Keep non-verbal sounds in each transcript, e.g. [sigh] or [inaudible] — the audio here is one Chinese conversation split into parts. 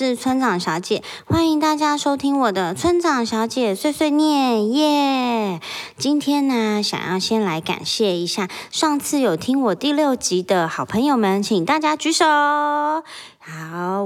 是村长小姐，欢迎大家收听我的村长小姐碎碎念耶。今天呢，想要先来感谢一下上次有听我第六集的好朋友们，请大家举手。好，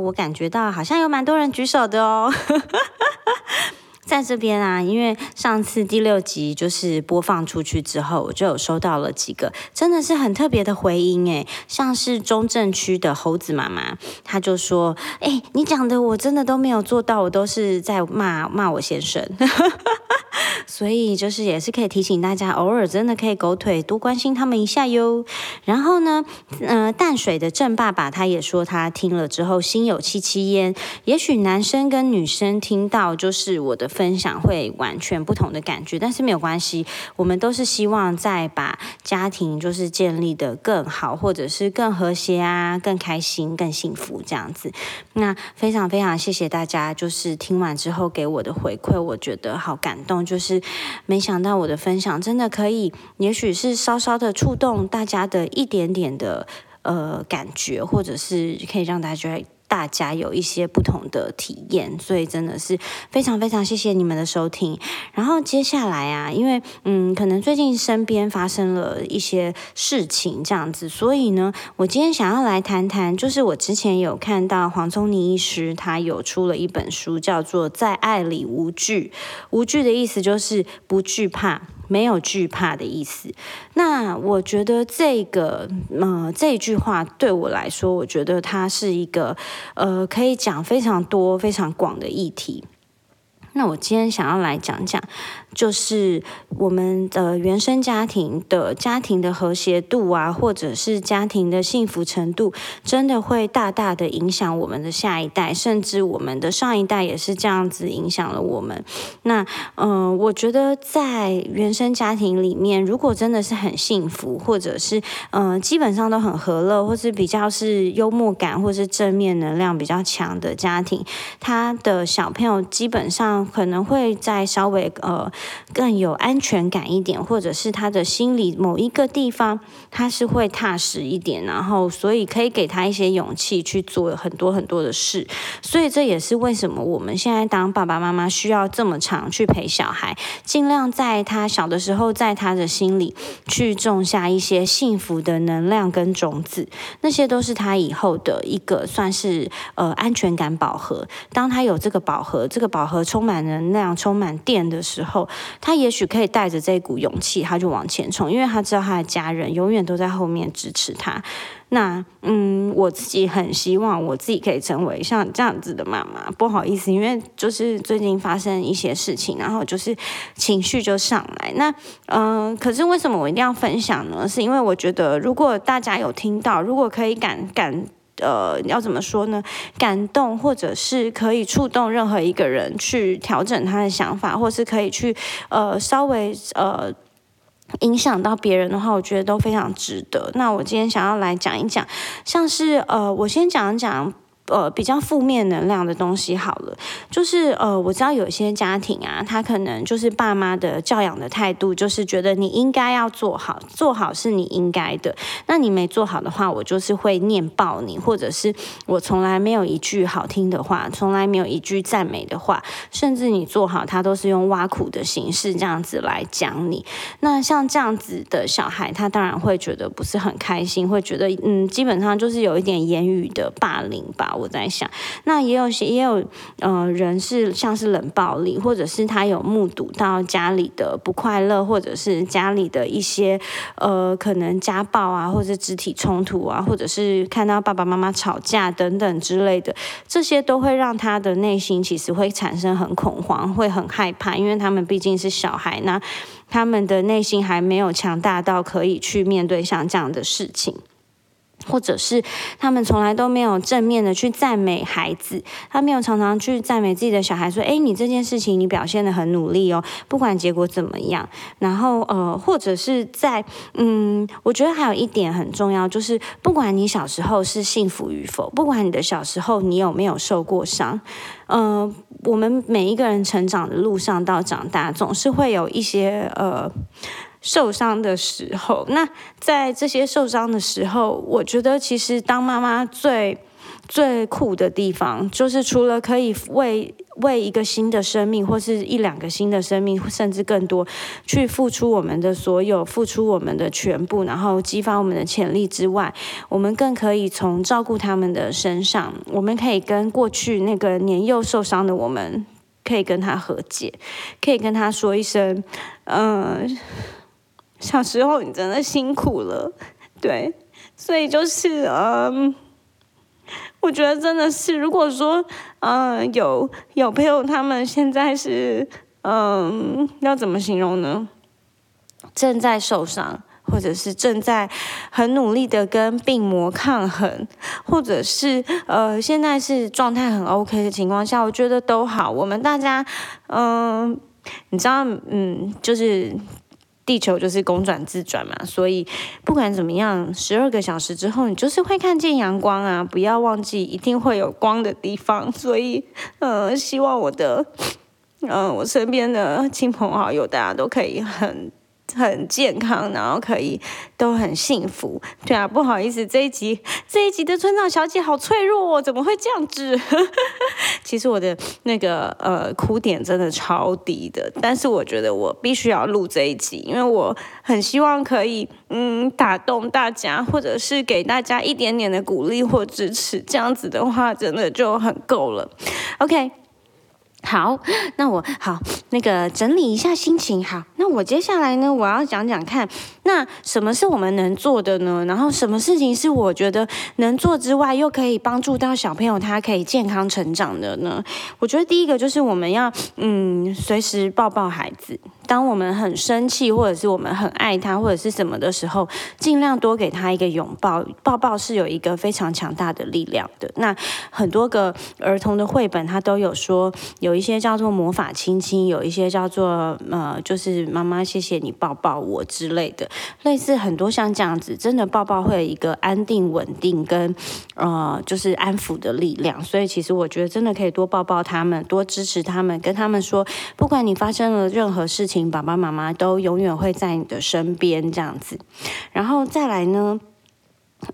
我感觉到好像有蛮多人举手的哦。[laughs] 在这边啊，因为上次第六集就是播放出去之后，我就有收到了几个真的是很特别的回音诶，像是中正区的猴子妈妈，她就说：“哎，你讲的我真的都没有做到，我都是在骂骂我先生。” [laughs] [laughs] 所以就是也是可以提醒大家，偶尔真的可以狗腿，多关心他们一下哟。然后呢，呃，淡水的郑爸爸他也说他听了之后心有戚戚焉。也许男生跟女生听到就是我的分享会完全不同的感觉，但是没有关系，我们都是希望在把家庭就是建立的更好，或者是更和谐啊，更开心、更幸福这样子。那非常非常谢谢大家，就是听完之后给我的回馈，我觉得好感动，就是。没想到我的分享真的可以，也许是稍稍的触动大家的一点点的呃感觉，或者是可以让大家大家有一些不同的体验，所以真的是非常非常谢谢你们的收听。然后接下来啊，因为嗯，可能最近身边发生了一些事情这样子，所以呢，我今天想要来谈谈，就是我之前有看到黄宗尼医师他有出了一本书，叫做《在爱里无惧》，无惧的意思就是不惧怕。没有惧怕的意思。那我觉得这个，呃，这句话对我来说，我觉得它是一个，呃，可以讲非常多、非常广的议题。那我今天想要来讲讲。就是我们的原生家庭的家庭的和谐度啊，或者是家庭的幸福程度，真的会大大的影响我们的下一代，甚至我们的上一代也是这样子影响了我们。那嗯，我觉得在原生家庭里面，如果真的是很幸福，或者是嗯基本上都很和乐，或是比较是幽默感，或是正面能量比较强的家庭，他的小朋友基本上可能会在稍微呃。更有安全感一点，或者是他的心里某一个地方，他是会踏实一点，然后所以可以给他一些勇气去做很多很多的事。所以这也是为什么我们现在当爸爸妈妈需要这么长去陪小孩，尽量在他小的时候，在他的心里去种下一些幸福的能量跟种子，那些都是他以后的一个算是呃安全感饱和。当他有这个饱和，这个饱和充满能量、充满电的时候。他也许可以带着这股勇气，他就往前冲，因为他知道他的家人永远都在后面支持他。那嗯，我自己很希望我自己可以成为像这样子的妈妈。不好意思，因为就是最近发生一些事情，然后就是情绪就上来。那嗯，可是为什么我一定要分享呢？是因为我觉得，如果大家有听到，如果可以感感。呃，要怎么说呢？感动，或者是可以触动任何一个人去调整他的想法，或是可以去呃稍微呃影响到别人的话，我觉得都非常值得。那我今天想要来讲一讲，像是呃，我先讲一讲。呃，比较负面能量的东西好了，就是呃，我知道有些家庭啊，他可能就是爸妈的教养的态度，就是觉得你应该要做好，做好是你应该的。那你没做好的话，我就是会念爆你，或者是我从来没有一句好听的话，从来没有一句赞美的话，甚至你做好，他都是用挖苦的形式这样子来讲你。那像这样子的小孩，他当然会觉得不是很开心，会觉得嗯，基本上就是有一点言语的霸凌吧。我在想，那也有些也有呃人是像是冷暴力，或者是他有目睹到家里的不快乐，或者是家里的一些呃可能家暴啊，或者肢体冲突啊，或者是看到爸爸妈妈吵架等等之类的，这些都会让他的内心其实会产生很恐慌，会很害怕，因为他们毕竟是小孩，那他们的内心还没有强大到可以去面对像这样的事情。或者是他们从来都没有正面的去赞美孩子，他没有常常去赞美自己的小孩，说：“哎，你这件事情你表现的很努力哦，不管结果怎么样。”然后呃，或者是在嗯，我觉得还有一点很重要，就是不管你小时候是幸福与否，不管你的小时候你有没有受过伤，呃，我们每一个人成长的路上到长大，总是会有一些呃。受伤的时候，那在这些受伤的时候，我觉得其实当妈妈最最酷的地方，就是除了可以为为一个新的生命，或是一两个新的生命，甚至更多，去付出我们的所有，付出我们的全部，然后激发我们的潜力之外，我们更可以从照顾他们的身上，我们可以跟过去那个年幼受伤的我们，可以跟他和解，可以跟他说一声，嗯，小时候你真的辛苦了，对，所以就是嗯。我觉得真的是，如果说，嗯，有有朋友他们现在是，嗯，要怎么形容呢？正在受伤，或者是正在很努力的跟病魔抗衡，或者是呃，现在是状态很 OK 的情况下，我觉得都好。我们大家，嗯，你知道，嗯，就是。地球就是公转自转嘛，所以不管怎么样，十二个小时之后，你就是会看见阳光啊！不要忘记，一定会有光的地方。[laughs] 所以，呃，希望我的，嗯，我身边的亲朋好友，大家都可以很。很健康，然后可以都很幸福，对啊，不好意思，这一集这一集的村长小姐好脆弱哦，怎么会这样子？[laughs] 其实我的那个呃哭点真的超低的，但是我觉得我必须要录这一集，因为我很希望可以嗯打动大家，或者是给大家一点点的鼓励或支持，这样子的话真的就很够了。OK。好，那我好那个整理一下心情。好，那我接下来呢，我要讲讲看，那什么是我们能做的呢？然后什么事情是我觉得能做之外，又可以帮助到小朋友他可以健康成长的呢？我觉得第一个就是我们要嗯，随时抱抱孩子。当我们很生气，或者是我们很爱他，或者是什么的时候，尽量多给他一个拥抱。抱抱是有一个非常强大的力量的。那很多个儿童的绘本，它都有说，有有一些叫做魔法亲亲，有一些叫做呃，就是妈妈谢谢你抱抱我之类的，类似很多像这样子，真的抱抱会有一个安定、稳定跟呃，就是安抚的力量。所以其实我觉得真的可以多抱抱他们，多支持他们，跟他们说，不管你发生了任何事情。爸爸妈妈都永远会在你的身边，这样子，然后再来呢？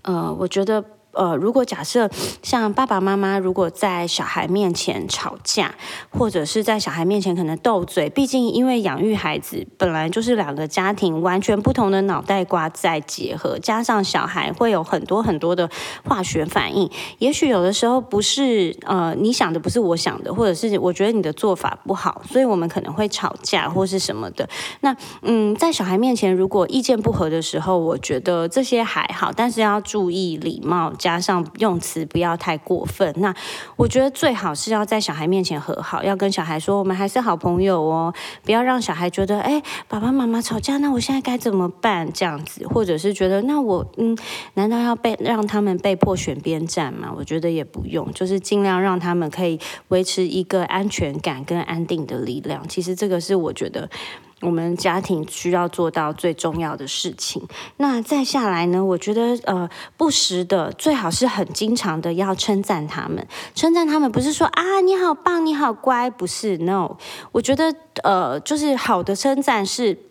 呃，我觉得。呃，如果假设像爸爸妈妈如果在小孩面前吵架，或者是在小孩面前可能斗嘴，毕竟因为养育孩子本来就是两个家庭完全不同的脑袋瓜在结合，加上小孩会有很多很多的化学反应，也许有的时候不是呃你想的不是我想的，或者是我觉得你的做法不好，所以我们可能会吵架或是什么的。那嗯，在小孩面前如果意见不合的时候，我觉得这些还好，但是要注意礼貌。加上用词不要太过分。那我觉得最好是要在小孩面前和好，要跟小孩说我们还是好朋友哦，不要让小孩觉得哎爸爸妈妈吵架，那我现在该怎么办这样子，或者是觉得那我嗯难道要被让他们被迫选边站吗？我觉得也不用，就是尽量让他们可以维持一个安全感跟安定的力量。其实这个是我觉得。我们家庭需要做到最重要的事情。那再下来呢？我觉得呃，不时的，最好是很经常的要称赞他们。称赞他们不是说啊你好棒你好乖，不是。No，我觉得呃，就是好的称赞是。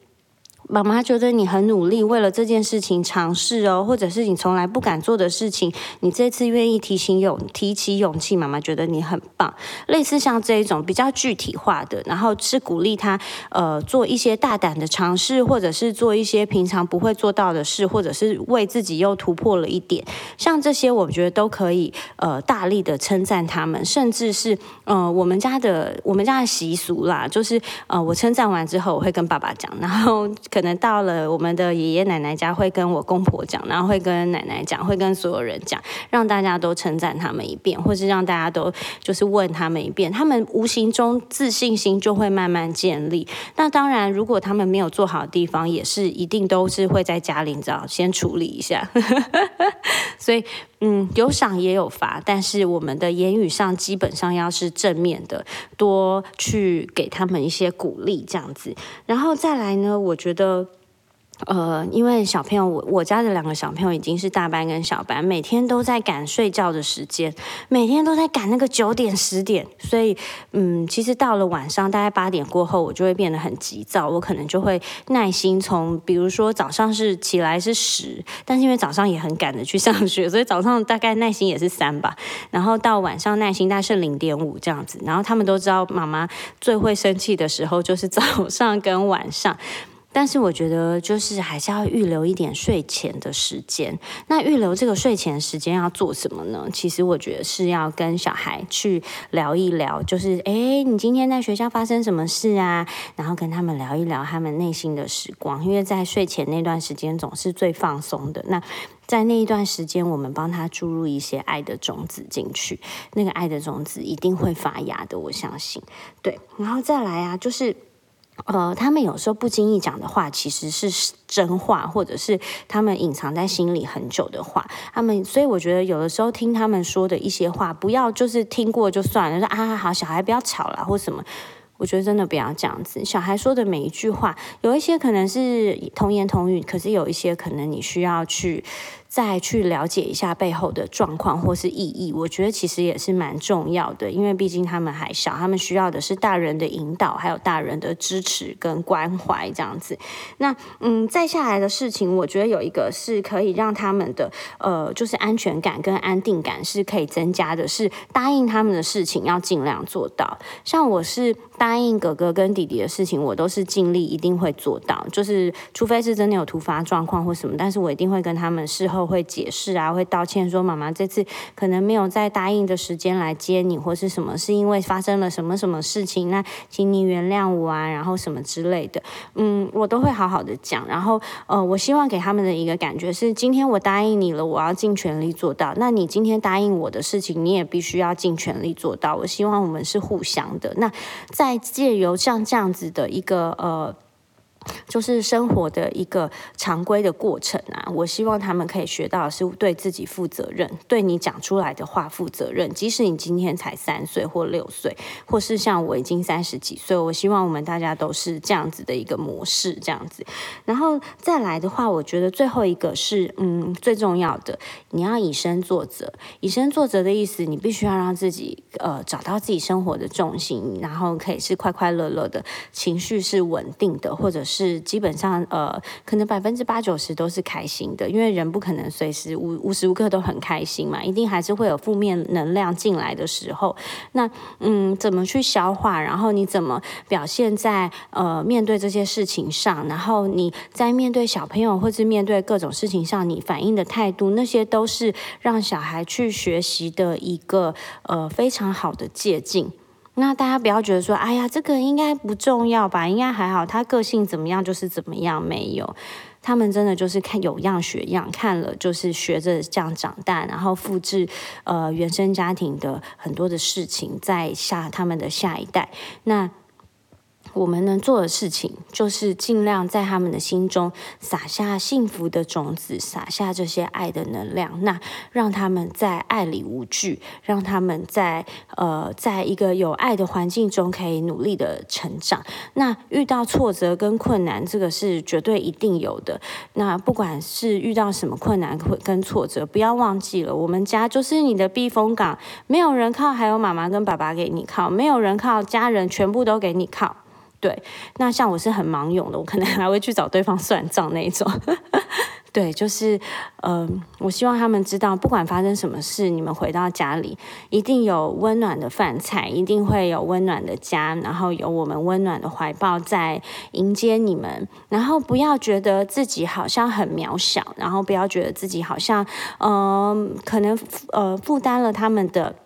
妈妈觉得你很努力，为了这件事情尝试哦，或者是你从来不敢做的事情，你这次愿意提醒勇提起勇气，妈妈觉得你很棒。类似像这一种比较具体化的，然后是鼓励他呃做一些大胆的尝试，或者是做一些平常不会做到的事，或者是为自己又突破了一点。像这些，我觉得都可以呃大力的称赞他们，甚至是呃我们家的我们家的习俗啦，就是呃我称赞完之后，我会跟爸爸讲，然后。可可能到了我们的爷爷奶奶家，会跟我公婆讲，然后会跟奶奶讲，会跟所有人讲，让大家都称赞他们一遍，或是让大家都就是问他们一遍，他们无形中自信心就会慢慢建立。那当然，如果他们没有做好的地方，也是一定都是会在家里找先处理一下。所以，嗯，有赏也有罚，但是我们的言语上基本上要是正面的，多去给他们一些鼓励，这样子。然后再来呢，我觉得。呃，因为小朋友，我我家的两个小朋友已经是大班跟小班，每天都在赶睡觉的时间，每天都在赶那个九点十点，所以嗯，其实到了晚上大概八点过后，我就会变得很急躁，我可能就会耐心从，比如说早上是起来是十，但是因为早上也很赶着去上学，所以早上大概耐心也是三吧，然后到晚上耐心大概是零点五这样子，然后他们都知道妈妈最会生气的时候就是早上跟晚上。但是我觉得，就是还是要预留一点睡前的时间。那预留这个睡前时间要做什么呢？其实我觉得是要跟小孩去聊一聊，就是诶，你今天在学校发生什么事啊？然后跟他们聊一聊他们内心的时光，因为在睡前那段时间总是最放松的。那在那一段时间，我们帮他注入一些爱的种子进去，那个爱的种子一定会发芽的，我相信。对，然后再来啊，就是。呃，他们有时候不经意讲的话，其实是真话，或者是他们隐藏在心里很久的话。他们，所以我觉得有的时候听他们说的一些话，不要就是听过就算了，说啊好，小孩不要吵了或什么。我觉得真的不要这样子。小孩说的每一句话，有一些可能是童言童语，可是有一些可能你需要去。再去了解一下背后的状况或是意义，我觉得其实也是蛮重要的，因为毕竟他们还小，他们需要的是大人的引导，还有大人的支持跟关怀这样子。那嗯，再下来的事情，我觉得有一个是可以让他们的呃，就是安全感跟安定感是可以增加的，是答应他们的事情要尽量做到。像我是答应哥哥跟弟弟的事情，我都是尽力一定会做到，就是除非是真的有突发状况或什么，但是我一定会跟他们事后。会解释啊，会道歉说妈妈这次可能没有在答应的时间来接你，或是什么是因为发生了什么什么事情，那请你原谅我啊，然后什么之类的，嗯，我都会好好的讲。然后呃，我希望给他们的一个感觉是，今天我答应你了，我要尽全力做到。那你今天答应我的事情，你也必须要尽全力做到。我希望我们是互相的。那在借由像这样子的一个呃。就是生活的一个常规的过程啊！我希望他们可以学到是对自己负责任，对你讲出来的话负责任。即使你今天才三岁或六岁，或是像我已经三十几岁，我希望我们大家都是这样子的一个模式，这样子。然后再来的话，我觉得最后一个是嗯最重要的，你要以身作则。以身作则的意思，你必须要让自己呃找到自己生活的重心，然后可以是快快乐乐的，情绪是稳定的，或者。是基本上呃，可能百分之八九十都是开心的，因为人不可能随时无无时无刻都很开心嘛，一定还是会有负面能量进来的时候。那嗯，怎么去消化？然后你怎么表现在呃面对这些事情上？然后你在面对小朋友或是面对各种事情上，你反应的态度，那些都是让小孩去学习的一个呃非常好的借鉴。那大家不要觉得说，哎呀，这个应该不重要吧？应该还好，他个性怎么样就是怎么样。没有，他们真的就是看有样学样，看了就是学着这样长大，然后复制呃原生家庭的很多的事情，在下他们的下一代。那。我们能做的事情，就是尽量在他们的心中撒下幸福的种子，撒下这些爱的能量。那让他们在爱里无惧，让他们在呃，在一个有爱的环境中可以努力的成长。那遇到挫折跟困难，这个是绝对一定有的。那不管是遇到什么困难跟挫折，不要忘记了，我们家就是你的避风港，没有人靠，还有妈妈跟爸爸给你靠；没有人靠，家人全部都给你靠。对，那像我是很盲勇的，我可能还会去找对方算账那种。[laughs] 对，就是，嗯，我希望他们知道，不管发生什么事，你们回到家里，一定有温暖的饭菜，一定会有温暖的家，然后有我们温暖的怀抱在迎接你们。然后不要觉得自己好像很渺小，然后不要觉得自己好像，嗯，可能呃负担了他们的。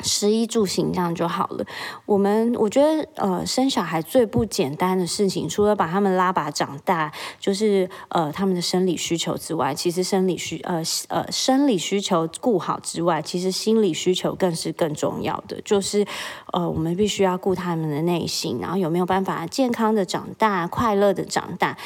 食衣住行这样就好了。我们我觉得，呃，生小孩最不简单的事情，除了把他们拉拔长大，就是呃他们的生理需求之外，其实生理需呃呃生理需求顾好之外，其实心理需求更是更重要的。就是呃，我们必须要顾他们的内心，然后有没有办法健康的长大，快乐的长大。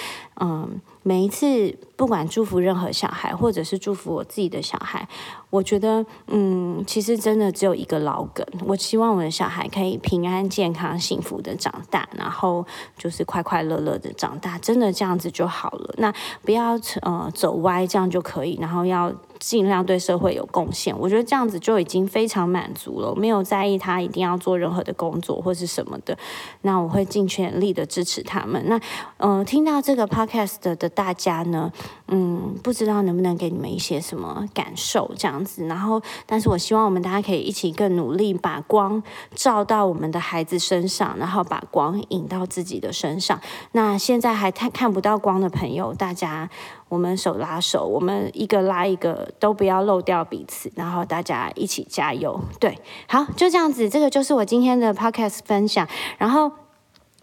嗯，每一次不管祝福任何小孩，或者是祝福我自己的小孩，我觉得，嗯，其实真的只有一个老梗，我希望我的小孩可以平安、健康、幸福的长大，然后就是快快乐乐的长大，真的这样子就好了。那不要呃走歪，这样就可以，然后要。尽量对社会有贡献，我觉得这样子就已经非常满足了。没有在意他一定要做任何的工作或是什么的，那我会尽全力的支持他们。那嗯，听到这个 podcast 的大家呢，嗯，不知道能不能给你们一些什么感受这样子。然后，但是我希望我们大家可以一起更努力，把光照到我们的孩子身上，然后把光引到自己的身上。那现在还看看不到光的朋友，大家。我们手拉手，我们一个拉一个，都不要漏掉彼此，然后大家一起加油。对，好，就这样子，这个就是我今天的 podcast 分享，然后。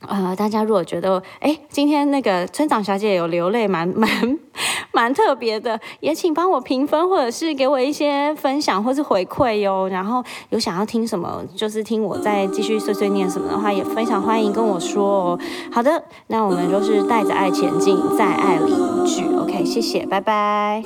呃，大家如果觉得哎，今天那个村长小姐有流泪，蛮蛮蛮蛮特别的，也请帮我评分，或者是给我一些分享或是回馈哟。然后有想要听什么，就是听我再继续碎碎念什么的话，也非常欢迎跟我说哦。好的，那我们就是带着爱前进，在爱里聚。OK，谢谢，拜拜。